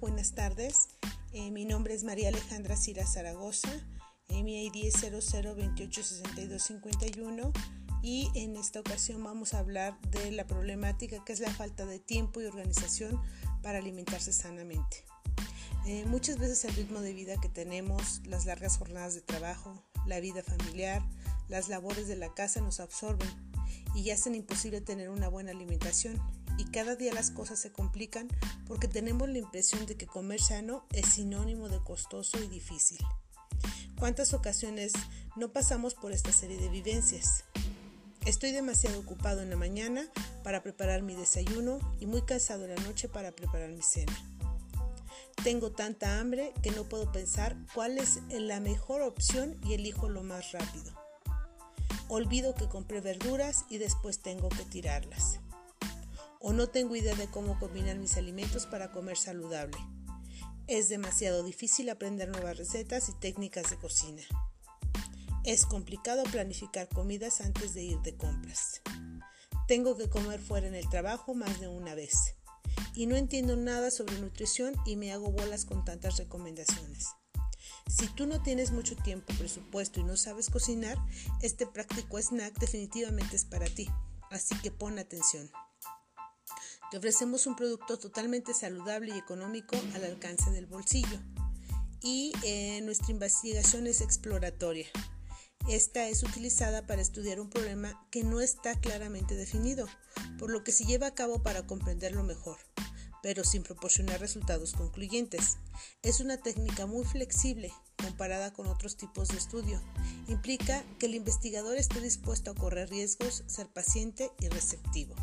buenas tardes. Eh, mi nombre es María Alejandra Cira Zaragoza. Eh, mi ID es 00286251 y en esta ocasión vamos a hablar de la problemática que es la falta de tiempo y organización para alimentarse sanamente. Eh, muchas veces el ritmo de vida que tenemos, las largas jornadas de trabajo, la vida familiar, las labores de la casa nos absorben y hacen imposible tener una buena alimentación y cada día las cosas se complican porque tenemos la impresión de que comer sano es sinónimo de costoso y difícil. ¿Cuántas ocasiones no pasamos por esta serie de vivencias? Estoy demasiado ocupado en la mañana para preparar mi desayuno y muy cansado en la noche para preparar mi cena. Tengo tanta hambre que no puedo pensar cuál es la mejor opción y elijo lo más rápido. Olvido que compré verduras y después tengo que tirarlas o no tengo idea de cómo combinar mis alimentos para comer saludable. Es demasiado difícil aprender nuevas recetas y técnicas de cocina. Es complicado planificar comidas antes de ir de compras. Tengo que comer fuera en el trabajo más de una vez. Y no entiendo nada sobre nutrición y me hago bolas con tantas recomendaciones. Si tú no tienes mucho tiempo, presupuesto y no sabes cocinar, este práctico snack definitivamente es para ti. Así que pon atención. Te ofrecemos un producto totalmente saludable y económico al alcance del bolsillo. Y nuestra investigación es exploratoria. Esta es utilizada para estudiar un problema que no está claramente definido, por lo que se lleva a cabo para comprenderlo mejor, pero sin proporcionar resultados concluyentes. Es una técnica muy flexible comparada con otros tipos de estudio. Implica que el investigador esté dispuesto a correr riesgos, ser paciente y receptivo.